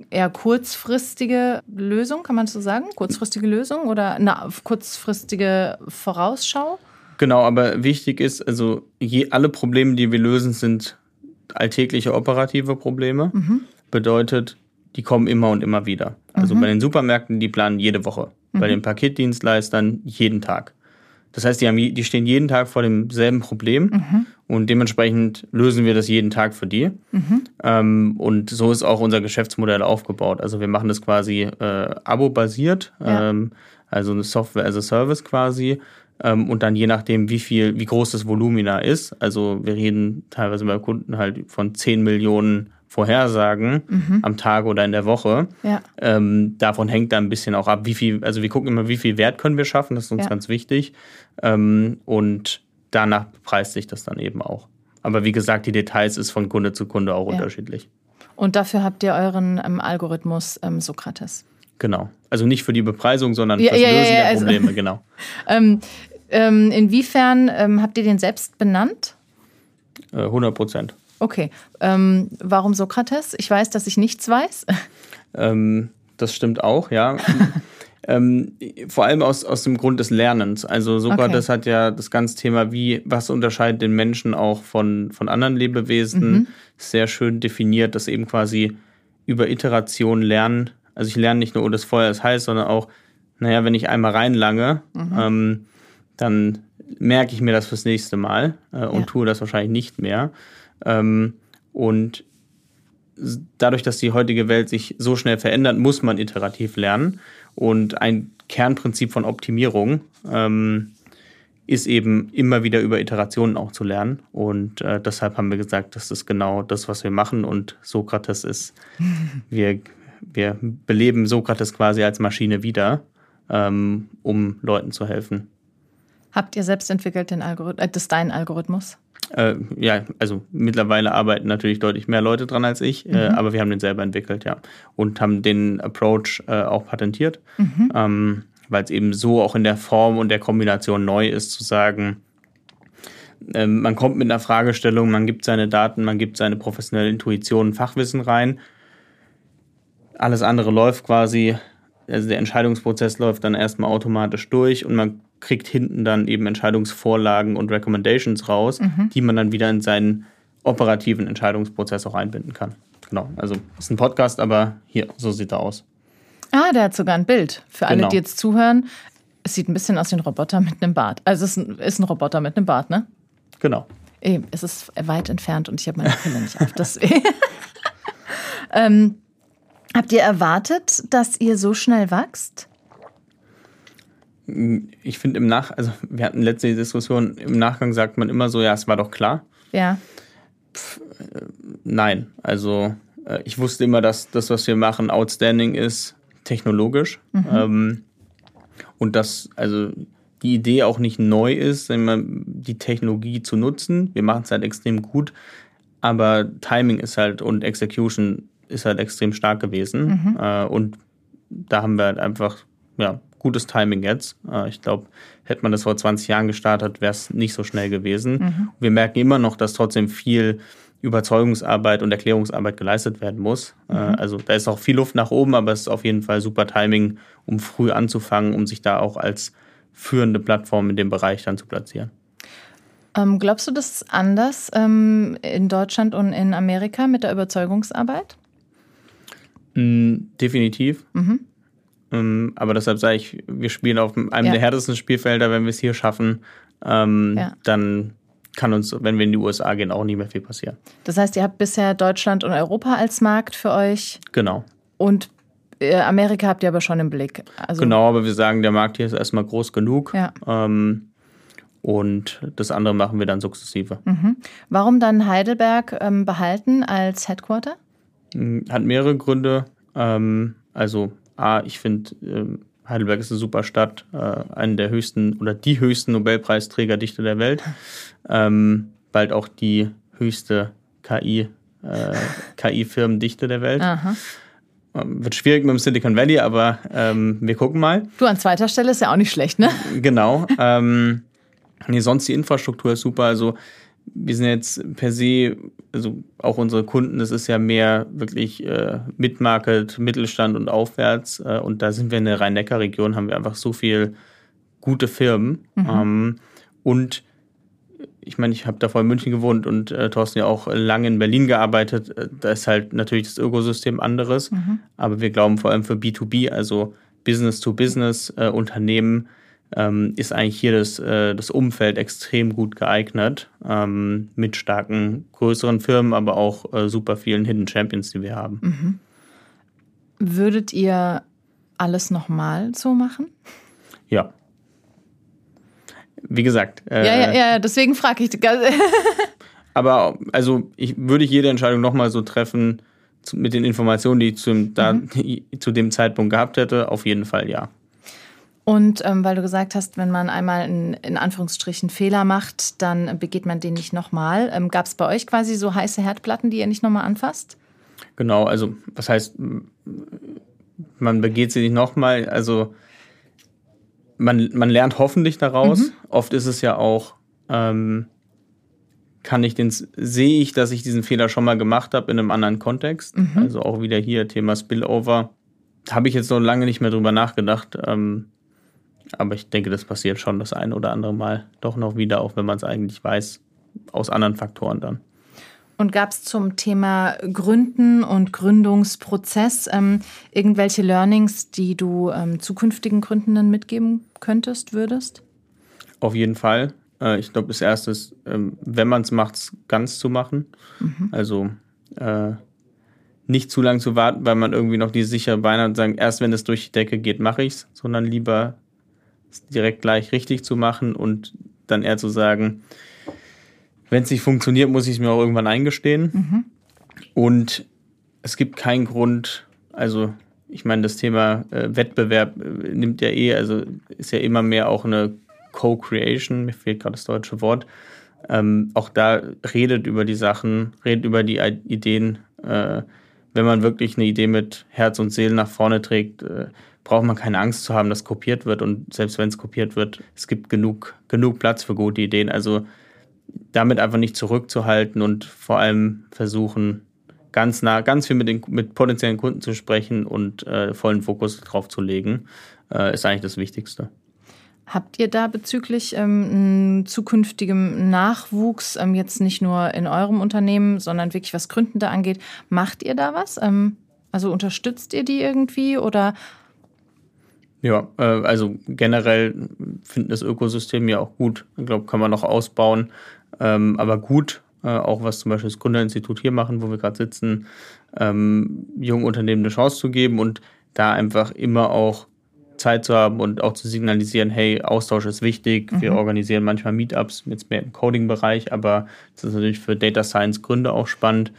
eher kurzfristige Lösungen, kann man so sagen? Kurzfristige Lösungen oder eine kurzfristige Vorausschau? Genau, aber wichtig ist, also je, alle Probleme, die wir lösen, sind alltägliche operative Probleme. Mhm. Bedeutet, die kommen immer und immer wieder. Also mhm. bei den Supermärkten, die planen jede Woche. Mhm. Bei den Paketdienstleistern jeden Tag. Das heißt, die, haben, die stehen jeden Tag vor demselben Problem mhm. und dementsprechend lösen wir das jeden Tag für die. Mhm. Ähm, und so ist auch unser Geschäftsmodell aufgebaut. Also wir machen das quasi äh, abo-basiert, ja. ähm, also eine Software as a Service quasi. Ähm, und dann je nachdem, wie viel, wie groß das Volumina ist. Also wir reden teilweise bei Kunden halt von 10 Millionen Vorhersagen mhm. am Tag oder in der Woche. Ja. Ähm, davon hängt dann ein bisschen auch ab, wie viel, also wir gucken immer, wie viel Wert können wir schaffen, das ist uns ja. ganz wichtig. Ähm, und danach preist sich das dann eben auch. Aber wie gesagt, die Details ist von Kunde zu Kunde auch ja. unterschiedlich. Und dafür habt ihr euren ähm, Algorithmus ähm, Sokrates. Genau. Also nicht für die Bepreisung, sondern ja, für das ja, Lösen der also, Probleme, genau. Ähm, ähm, inwiefern habt ihr den selbst benannt? 100 äh, Prozent. Okay. Ähm, warum Sokrates? Ich weiß, dass ich nichts weiß. Ähm, das stimmt auch, ja. ähm, vor allem aus, aus dem Grund des Lernens. Also Sokrates okay. hat ja das ganze Thema, wie, was unterscheidet den Menschen auch von, von anderen Lebewesen, mhm. sehr schön definiert, dass eben quasi über Iteration lernen. Also ich lerne nicht nur, oh, das Feuer ist heiß, sondern auch, naja, wenn ich einmal reinlange, mhm. ähm, dann merke ich mir das fürs nächste Mal äh, und ja. tue das wahrscheinlich nicht mehr. Ähm, und dadurch, dass die heutige Welt sich so schnell verändert, muss man iterativ lernen. Und ein Kernprinzip von Optimierung ähm, ist eben immer wieder über Iterationen auch zu lernen. Und äh, deshalb haben wir gesagt, das ist genau das, was wir machen. Und Sokrates ist, wir, wir beleben Sokrates quasi als Maschine wieder, ähm, um Leuten zu helfen. Habt ihr selbst entwickelt den Algorithmus, äh, das ist dein Algorithmus? Äh, ja, also mittlerweile arbeiten natürlich deutlich mehr Leute dran als ich, äh, mhm. äh, aber wir haben den selber entwickelt, ja. Und haben den Approach äh, auch patentiert, mhm. ähm, weil es eben so auch in der Form und der Kombination neu ist, zu sagen, ähm, man kommt mit einer Fragestellung, man gibt seine Daten, man gibt seine professionelle Intuition, Fachwissen rein. Alles andere läuft quasi, also der Entscheidungsprozess läuft dann erstmal automatisch durch und man kriegt hinten dann eben Entscheidungsvorlagen und Recommendations raus, mhm. die man dann wieder in seinen operativen Entscheidungsprozess auch einbinden kann. Genau, also ist ein Podcast, aber hier, so sieht er aus. Ah, der hat sogar ein Bild. Für alle, genau. die jetzt zuhören, es sieht ein bisschen aus wie ein Roboter mit einem Bart. Also es ist ein, ist ein Roboter mit einem Bart, ne? Genau. Eben, es ist weit entfernt und ich habe meine Brille nicht auf. Deswegen. ähm, habt ihr erwartet, dass ihr so schnell wächst? Ich finde im Nach, also wir hatten letzte Diskussion, im Nachgang sagt man immer so, ja, es war doch klar. Ja. Pff, äh, nein, also äh, ich wusste immer, dass das, was wir machen, outstanding ist, technologisch. Mhm. Ähm, und dass also die Idee auch nicht neu ist, die Technologie zu nutzen. Wir machen es halt extrem gut, aber Timing ist halt und Execution ist halt extrem stark gewesen. Mhm. Äh, und da haben wir halt einfach ja, gutes Timing jetzt. Äh, ich glaube, hätte man das vor 20 Jahren gestartet, wäre es nicht so schnell gewesen. Mhm. Wir merken immer noch, dass trotzdem viel Überzeugungsarbeit und Erklärungsarbeit geleistet werden muss. Äh, mhm. Also da ist auch viel Luft nach oben, aber es ist auf jeden Fall super Timing, um früh anzufangen, um sich da auch als führende Plattform in dem Bereich dann zu platzieren. Ähm, glaubst du, das ist anders ähm, in Deutschland und in Amerika mit der Überzeugungsarbeit? Mm, definitiv. Mhm. Ähm, aber deshalb sage ich, wir spielen auf einem ja. der härtesten Spielfelder. Wenn wir es hier schaffen, ähm, ja. dann kann uns, wenn wir in die USA gehen, auch nicht mehr viel passieren. Das heißt, ihr habt bisher Deutschland und Europa als Markt für euch. Genau. Und äh, Amerika habt ihr aber schon im Blick. Also genau, aber wir sagen, der Markt hier ist erstmal groß genug. Ja. Ähm, und das andere machen wir dann sukzessive. Mhm. Warum dann Heidelberg ähm, behalten als Headquarter? Hm, hat mehrere Gründe. Ähm, also A, ich finde, ähm, Heidelberg ist eine super Stadt, äh, eine der höchsten oder die höchsten Nobelpreisträgerdichte der Welt. Ähm, bald auch die höchste KI, äh, KI-Firmendichte der Welt. Aha. Ähm, wird schwierig mit dem Silicon Valley, aber ähm, wir gucken mal. Du an zweiter Stelle ist ja auch nicht schlecht, ne? Genau. Ähm, nee, sonst die Infrastruktur ist super. Also wir sind jetzt per se, also auch unsere Kunden, das ist ja mehr wirklich äh, Mid-Market, Mittelstand und aufwärts. Äh, und da sind wir in der Rhein-Neckar-Region, haben wir einfach so viel gute Firmen. Mhm. Ähm, und ich meine, ich habe davor in München gewohnt und äh, Thorsten ja auch lange in Berlin gearbeitet. Äh, da ist halt natürlich das Ökosystem anderes. Mhm. Aber wir glauben vor allem für B2B, also Business-to-Business-Unternehmen, ähm, ist eigentlich hier das, äh, das Umfeld extrem gut geeignet ähm, mit starken größeren Firmen, aber auch äh, super vielen Hidden Champions, die wir haben. Mhm. Würdet ihr alles nochmal so machen? Ja. Wie gesagt. Äh, ja, ja, ja, deswegen frage ich. aber also ich würde jede Entscheidung nochmal so treffen mit den Informationen, die ich zu, da, mhm. zu dem Zeitpunkt gehabt hätte, auf jeden Fall ja. Und ähm, weil du gesagt hast, wenn man einmal in, in Anführungsstrichen Fehler macht, dann begeht man den nicht nochmal. Ähm, Gab es bei euch quasi so heiße Herdplatten, die ihr nicht nochmal anfasst? Genau, also was heißt, man begeht sie nicht nochmal. Also man, man lernt hoffentlich daraus. Mhm. Oft ist es ja auch, ähm, kann ich den, sehe ich, dass ich diesen Fehler schon mal gemacht habe in einem anderen Kontext. Mhm. Also auch wieder hier Thema Spillover. Habe ich jetzt noch lange nicht mehr drüber nachgedacht. Ähm, aber ich denke, das passiert schon das ein oder andere Mal doch noch wieder, auch wenn man es eigentlich weiß, aus anderen Faktoren dann. Und gab es zum Thema Gründen und Gründungsprozess ähm, irgendwelche Learnings, die du ähm, zukünftigen Gründenden mitgeben könntest, würdest? Auf jeden Fall. Äh, ich glaube, das Erste ist, ähm, wenn man es macht, es ganz zu machen. Mhm. Also äh, nicht zu lange zu warten, weil man irgendwie noch die sichere Beine hat und sagen, erst wenn es durch die Decke geht, mache ich es, sondern lieber direkt gleich richtig zu machen und dann eher zu sagen, wenn es nicht funktioniert, muss ich es mir auch irgendwann eingestehen. Mhm. Und es gibt keinen Grund, also ich meine, das Thema äh, Wettbewerb äh, nimmt ja eh, also ist ja immer mehr auch eine Co-Creation, mir fehlt gerade das deutsche Wort. Ähm, auch da redet über die Sachen, redet über die Ideen. Äh, wenn man wirklich eine Idee mit Herz und Seele nach vorne trägt, äh, braucht man keine Angst zu haben, dass kopiert wird. Und selbst wenn es kopiert wird, es gibt genug, genug Platz für gute Ideen. Also damit einfach nicht zurückzuhalten und vor allem versuchen, ganz nah, ganz viel mit, den, mit potenziellen Kunden zu sprechen und äh, vollen Fokus drauf zu legen, äh, ist eigentlich das Wichtigste. Habt ihr da bezüglich ähm, zukünftigem Nachwuchs, ähm, jetzt nicht nur in eurem Unternehmen, sondern wirklich was Gründende angeht, macht ihr da was? Ähm, also unterstützt ihr die irgendwie oder ja, äh, also generell finden das Ökosystem ja auch gut. Ich glaube, kann man noch ausbauen. Ähm, aber gut, äh, auch was zum Beispiel das Gründerinstitut hier machen, wo wir gerade sitzen, ähm, jungen Unternehmen eine Chance zu geben und da einfach immer auch Zeit zu haben und auch zu signalisieren, hey, Austausch ist wichtig. Mhm. Wir organisieren manchmal Meetups, jetzt mehr im Coding-Bereich, aber das ist natürlich für Data Science Gründe auch spannend.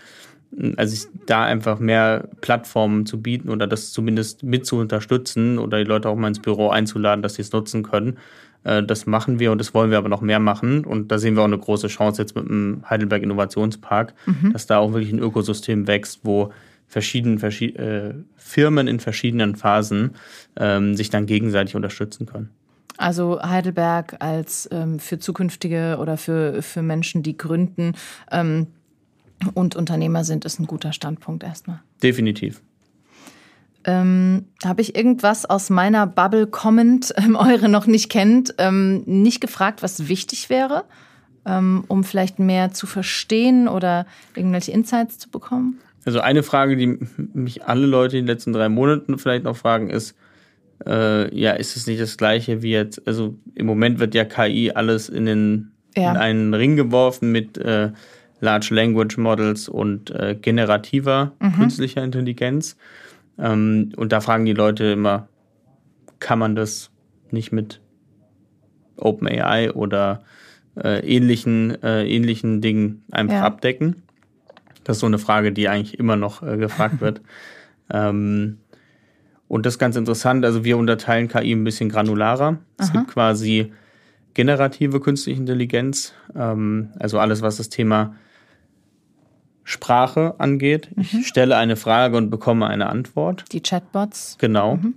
Also da einfach mehr Plattformen zu bieten oder das zumindest mit zu unterstützen oder die Leute auch mal ins Büro einzuladen, dass sie es nutzen können. Äh, das machen wir und das wollen wir aber noch mehr machen. Und da sehen wir auch eine große Chance jetzt mit dem Heidelberg Innovationspark, mhm. dass da auch wirklich ein Ökosystem wächst, wo verschiedene verschied äh, Firmen in verschiedenen Phasen ähm, sich dann gegenseitig unterstützen können. Also Heidelberg als ähm, für zukünftige oder für, für Menschen, die gründen ähm, und Unternehmer sind, ist ein guter Standpunkt erstmal. Definitiv. Ähm, Habe ich irgendwas aus meiner Bubble kommend, ähm, eure noch nicht kennt, ähm, nicht gefragt, was wichtig wäre, ähm, um vielleicht mehr zu verstehen oder irgendwelche Insights zu bekommen? Also eine Frage, die mich alle Leute in den letzten drei Monaten vielleicht noch fragen, ist, äh, ja, ist es nicht das gleiche wie jetzt, also im Moment wird ja KI alles in, den, ja. in einen Ring geworfen mit äh, Large Language Models und äh, generativer mhm. künstlicher Intelligenz. Ähm, und da fragen die Leute immer, kann man das nicht mit OpenAI oder äh, ähnlichen, äh, ähnlichen Dingen einfach ja. abdecken? Das ist so eine Frage, die eigentlich immer noch äh, gefragt wird. ähm, und das ist ganz interessant. Also wir unterteilen KI ein bisschen granularer. Es gibt quasi generative künstliche Intelligenz, ähm, also alles, was das Thema Sprache angeht. Mhm. Ich stelle eine Frage und bekomme eine Antwort. Die Chatbots. Genau. Mhm.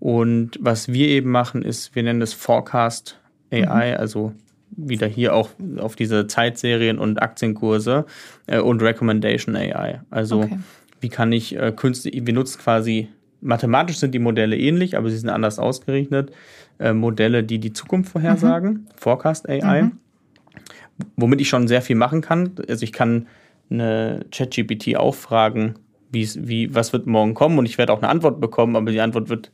Und was wir eben machen, ist, wir nennen das Forecast AI, mhm. also wieder hier auch auf diese Zeitserien und Aktienkurse äh, und Recommendation AI. Also okay. wie kann ich äh, künstlich, wir nutzen quasi, mathematisch sind die Modelle ähnlich, aber sie sind anders ausgerechnet. Äh, Modelle, die die Zukunft vorhersagen, mhm. Forecast AI, mhm. womit ich schon sehr viel machen kann. Also ich kann eine ChatGPT auch fragen, wie, was wird morgen kommen und ich werde auch eine Antwort bekommen, aber die Antwort wird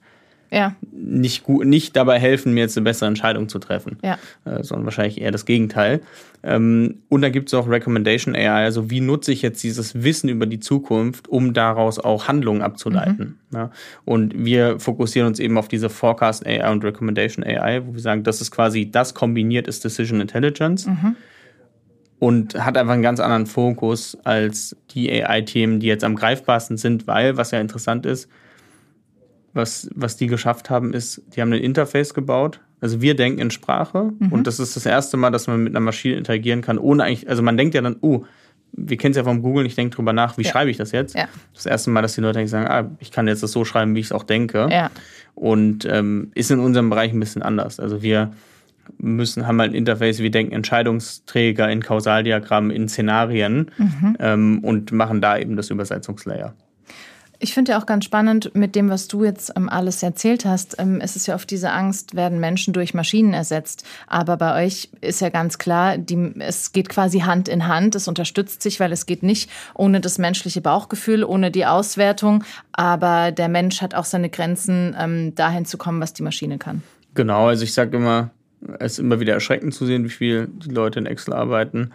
ja. nicht, gut, nicht dabei helfen, mir jetzt eine bessere Entscheidung zu treffen, ja. äh, sondern wahrscheinlich eher das Gegenteil. Ähm, und da gibt es auch Recommendation AI, also wie nutze ich jetzt dieses Wissen über die Zukunft, um daraus auch Handlungen abzuleiten. Mhm. Ja? Und wir fokussieren uns eben auf diese Forecast AI und Recommendation AI, wo wir sagen, das ist quasi das kombiniert ist Decision Intelligence. Mhm und hat einfach einen ganz anderen Fokus als die AI-Themen, die jetzt am greifbarsten sind, weil, was ja interessant ist, was, was die geschafft haben, ist, die haben ein Interface gebaut. Also wir denken in Sprache mhm. und das ist das erste Mal, dass man mit einer Maschine interagieren kann, ohne eigentlich, also man denkt ja dann, oh, wir kennen es ja vom Google, ich denke drüber nach, wie ja. schreibe ich das jetzt? Ja. Das erste Mal, dass die Leute eigentlich sagen, ah, ich kann jetzt das so schreiben, wie ich es auch denke. Ja. Und ähm, ist in unserem Bereich ein bisschen anders. Also wir müssen, haben halt ein Interface, wir denken Entscheidungsträger in Kausaldiagrammen, in Szenarien mhm. ähm, und machen da eben das Übersetzungslayer. Ich finde ja auch ganz spannend mit dem, was du jetzt ähm, alles erzählt hast. Ähm, es ist ja oft diese Angst, werden Menschen durch Maschinen ersetzt. Aber bei euch ist ja ganz klar, die, es geht quasi Hand in Hand. Es unterstützt sich, weil es geht nicht ohne das menschliche Bauchgefühl, ohne die Auswertung. Aber der Mensch hat auch seine Grenzen, ähm, dahin zu kommen, was die Maschine kann. Genau, also ich sage immer, es ist immer wieder erschreckend zu sehen, wie viel die Leute in Excel arbeiten.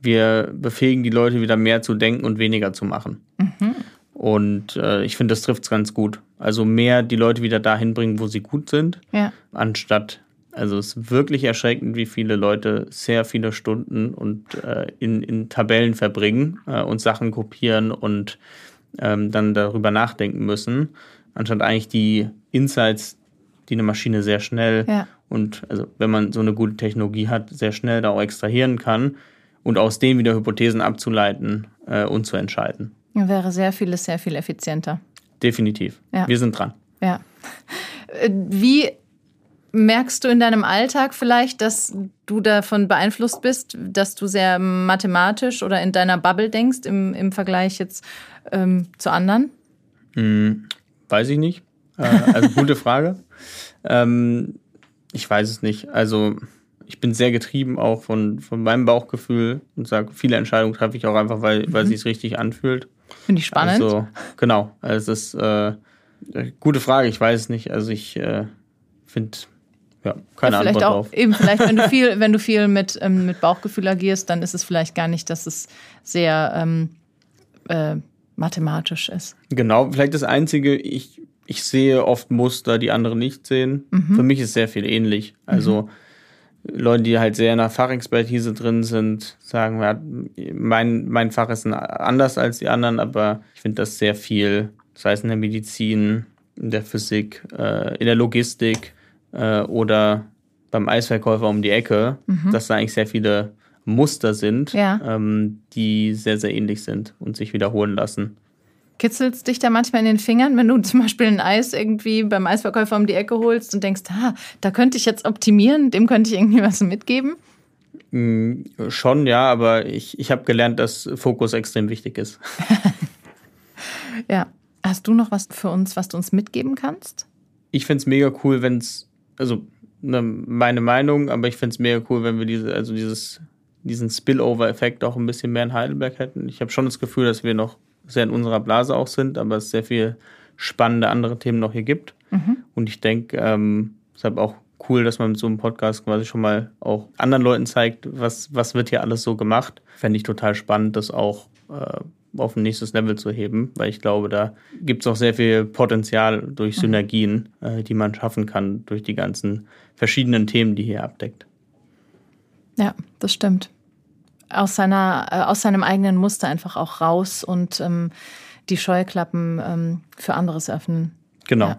Wir befähigen die Leute wieder mehr zu denken und weniger zu machen. Mhm. Und äh, ich finde, das trifft es ganz gut. Also mehr die Leute wieder dahin bringen, wo sie gut sind, ja. anstatt, also es ist wirklich erschreckend, wie viele Leute sehr viele Stunden und äh, in, in Tabellen verbringen äh, und Sachen kopieren und ähm, dann darüber nachdenken müssen, anstatt eigentlich die Insights, die eine Maschine sehr schnell ja und also wenn man so eine gute Technologie hat, sehr schnell da auch extrahieren kann und aus dem wieder Hypothesen abzuleiten äh, und zu entscheiden. Wäre sehr vieles sehr viel effizienter. Definitiv. Ja. Wir sind dran. Ja. Äh, wie merkst du in deinem Alltag vielleicht, dass du davon beeinflusst bist, dass du sehr mathematisch oder in deiner Bubble denkst im, im Vergleich jetzt ähm, zu anderen? Hm, weiß ich nicht. Äh, also gute Frage. ähm, ich weiß es nicht. Also ich bin sehr getrieben auch von, von meinem Bauchgefühl und sage, viele Entscheidungen treffe ich auch einfach, weil, mhm. weil sie es richtig anfühlt. Finde ich spannend. Also, genau. Also es ist äh, gute Frage, ich weiß es nicht. Also ich äh, finde, ja, keine ja, vielleicht Antwort auch, drauf. Eben, vielleicht, wenn du viel, wenn du viel mit, ähm, mit Bauchgefühl agierst, dann ist es vielleicht gar nicht, dass es sehr ähm, äh, mathematisch ist. Genau, vielleicht das Einzige, ich ich sehe oft Muster, die andere nicht sehen. Mhm. Für mich ist sehr viel ähnlich. Also mhm. Leute, die halt sehr in der Fachexpertise drin sind, sagen, ja, mein, mein Fach ist anders als die anderen, aber ich finde das sehr viel, das heißt in der Medizin, in der Physik, äh, in der Logistik äh, oder beim Eisverkäufer um die Ecke, mhm. dass da eigentlich sehr viele Muster sind, ja. ähm, die sehr, sehr ähnlich sind und sich wiederholen lassen. Kitzelt es dich da manchmal in den Fingern, wenn du zum Beispiel ein Eis irgendwie beim Eisverkäufer um die Ecke holst und denkst, ah, da könnte ich jetzt optimieren, dem könnte ich irgendwie was mitgeben? Mm, schon, ja, aber ich, ich habe gelernt, dass Fokus extrem wichtig ist. ja. Hast du noch was für uns, was du uns mitgeben kannst? Ich finde es mega cool, wenn es, also ne, meine Meinung, aber ich finde es mega cool, wenn wir diese, also dieses, diesen Spillover-Effekt auch ein bisschen mehr in Heidelberg hätten. Ich habe schon das Gefühl, dass wir noch sehr in unserer Blase auch sind, aber es sehr viel spannende andere Themen noch hier gibt. Mhm. Und ich denke, ähm, deshalb auch cool, dass man mit so einem Podcast quasi schon mal auch anderen Leuten zeigt, was, was wird hier alles so gemacht. Fände ich total spannend, das auch äh, auf ein nächstes Level zu heben, weil ich glaube, da gibt es auch sehr viel Potenzial durch mhm. Synergien, mhm. äh, die man schaffen kann durch die ganzen verschiedenen Themen, die hier abdeckt. Ja, das stimmt. Aus, seiner, äh, aus seinem eigenen Muster einfach auch raus und ähm, die Scheuklappen ähm, für anderes öffnen. Genau. Ja.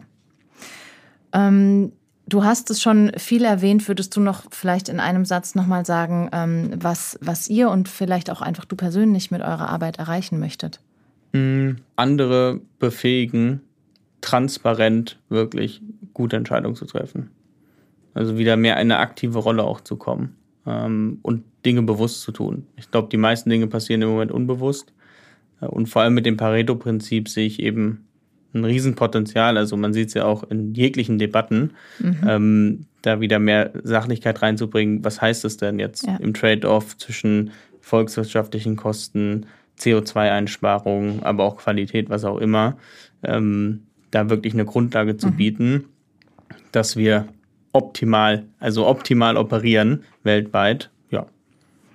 Ähm, Du hast es schon viel erwähnt. Würdest du noch vielleicht in einem Satz nochmal sagen, ähm, was, was ihr und vielleicht auch einfach du persönlich mit eurer Arbeit erreichen möchtet? Mm, andere befähigen, transparent wirklich gute Entscheidungen zu treffen. Also wieder mehr eine aktive Rolle auch zu kommen ähm, und Dinge bewusst zu tun. Ich glaube, die meisten Dinge passieren im Moment unbewusst. Äh, und vor allem mit dem Pareto-Prinzip sehe ich eben ein Riesenpotenzial. Also man sieht es ja auch in jeglichen Debatten, mhm. ähm, da wieder mehr Sachlichkeit reinzubringen. Was heißt es denn jetzt ja. im Trade-off zwischen volkswirtschaftlichen Kosten, CO2-Einsparungen, aber auch Qualität, was auch immer, ähm, da wirklich eine Grundlage zu mhm. bieten, dass wir optimal, also optimal operieren weltweit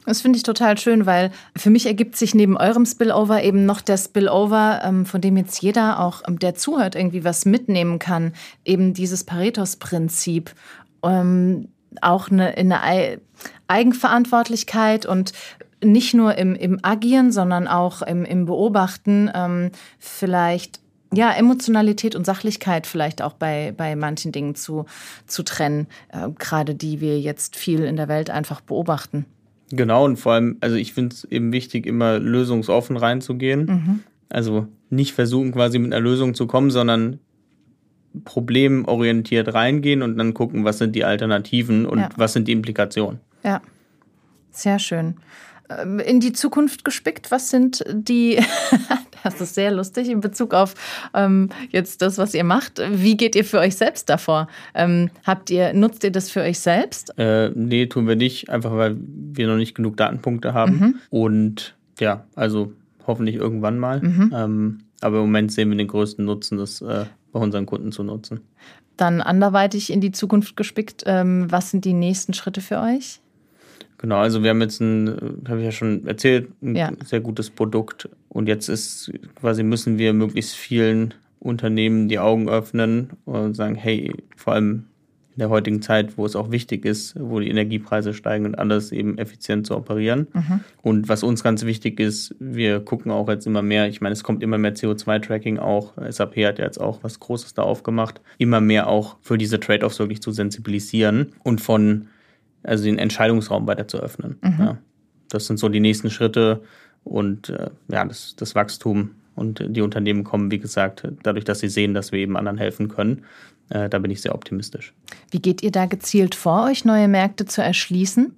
das finde ich total schön, weil für mich ergibt sich neben eurem Spillover eben noch der Spillover, ähm, von dem jetzt jeder auch, ähm, der zuhört, irgendwie was mitnehmen kann. Eben dieses Paretos-Prinzip. Ähm, auch eine, in eine Eigenverantwortlichkeit und nicht nur im, im Agieren, sondern auch im, im Beobachten ähm, vielleicht ja, Emotionalität und Sachlichkeit vielleicht auch bei, bei manchen Dingen zu, zu trennen, äh, gerade die wir jetzt viel in der Welt einfach beobachten. Genau, und vor allem, also ich finde es eben wichtig, immer lösungsoffen reinzugehen. Mhm. Also nicht versuchen, quasi mit einer Lösung zu kommen, sondern problemorientiert reingehen und dann gucken, was sind die Alternativen und ja. was sind die Implikationen. Ja, sehr schön. Ähm, in die Zukunft gespickt, was sind die, das ist sehr lustig in Bezug auf ähm, jetzt das, was ihr macht. Wie geht ihr für euch selbst davor? Ähm, habt ihr, nutzt ihr das für euch selbst? Äh, nee, tun wir nicht, einfach weil wir noch nicht genug Datenpunkte haben. Mhm. Und ja, also hoffentlich irgendwann mal. Mhm. Ähm, aber im Moment sehen wir den größten Nutzen, das äh, bei unseren Kunden zu nutzen. Dann anderweitig in die Zukunft gespickt, ähm, was sind die nächsten Schritte für euch? Genau, also wir haben jetzt ein, habe ich ja schon erzählt, ein ja. sehr gutes Produkt und jetzt ist quasi müssen wir möglichst vielen Unternehmen die Augen öffnen und sagen, hey, vor allem in der heutigen Zeit, wo es auch wichtig ist, wo die Energiepreise steigen und alles eben effizient zu operieren. Mhm. Und was uns ganz wichtig ist, wir gucken auch jetzt immer mehr, ich meine, es kommt immer mehr CO2-Tracking auch. SAP hat ja jetzt auch was Großes da aufgemacht, immer mehr auch für diese Trade-offs wirklich zu sensibilisieren und von also den Entscheidungsraum weiter zu öffnen. Mhm. Ja. Das sind so die nächsten Schritte und äh, ja, das, das Wachstum und die Unternehmen kommen, wie gesagt, dadurch, dass sie sehen, dass wir eben anderen helfen können. Äh, da bin ich sehr optimistisch. Wie geht ihr da gezielt vor, euch neue Märkte zu erschließen?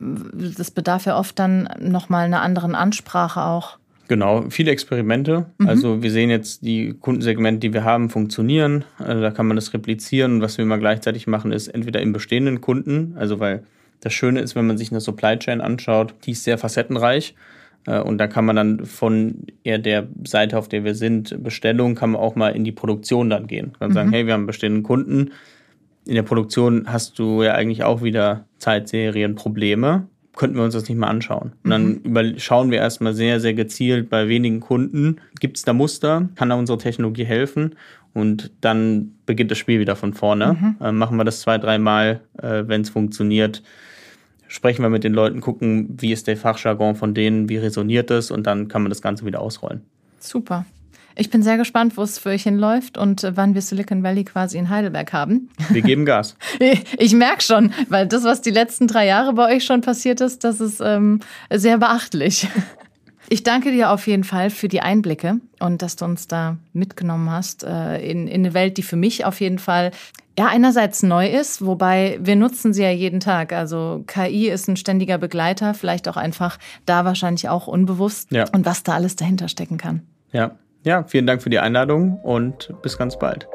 Das bedarf ja oft dann nochmal einer anderen Ansprache auch. Genau, viele Experimente. Mhm. Also wir sehen jetzt, die Kundensegmente, die wir haben, funktionieren. Also da kann man das replizieren. Und was wir immer gleichzeitig machen, ist entweder im bestehenden Kunden, also weil das Schöne ist, wenn man sich eine Supply Chain anschaut, die ist sehr facettenreich. Äh, und da kann man dann von eher der Seite, auf der wir sind, Bestellung, kann man auch mal in die Produktion dann gehen. Kann mhm. sagen, hey, wir haben bestehenden Kunden. In der Produktion hast du ja eigentlich auch wieder Zeitserienprobleme. könnten wir uns das nicht mal anschauen. Und dann mhm. schauen wir erstmal sehr, sehr gezielt bei wenigen Kunden, gibt es da Muster, kann da unsere Technologie helfen? Und dann beginnt das Spiel wieder von vorne. Mhm. Äh, machen wir das zwei, dreimal, äh, wenn es funktioniert. Sprechen wir mit den Leuten, gucken, wie ist der Fachjargon von denen, wie resoniert es und dann kann man das Ganze wieder ausrollen. Super. Ich bin sehr gespannt, wo es für euch hinläuft und wann wir Silicon Valley quasi in Heidelberg haben. Wir geben Gas. Ich merke schon, weil das, was die letzten drei Jahre bei euch schon passiert ist, das ist ähm, sehr beachtlich. Ich danke dir auf jeden Fall für die Einblicke und dass du uns da mitgenommen hast äh, in, in eine Welt, die für mich auf jeden Fall ja einerseits neu ist, wobei wir nutzen sie ja jeden Tag. Also KI ist ein ständiger Begleiter, vielleicht auch einfach da wahrscheinlich auch unbewusst ja. und was da alles dahinter stecken kann. Ja, ja, vielen Dank für die Einladung und bis ganz bald.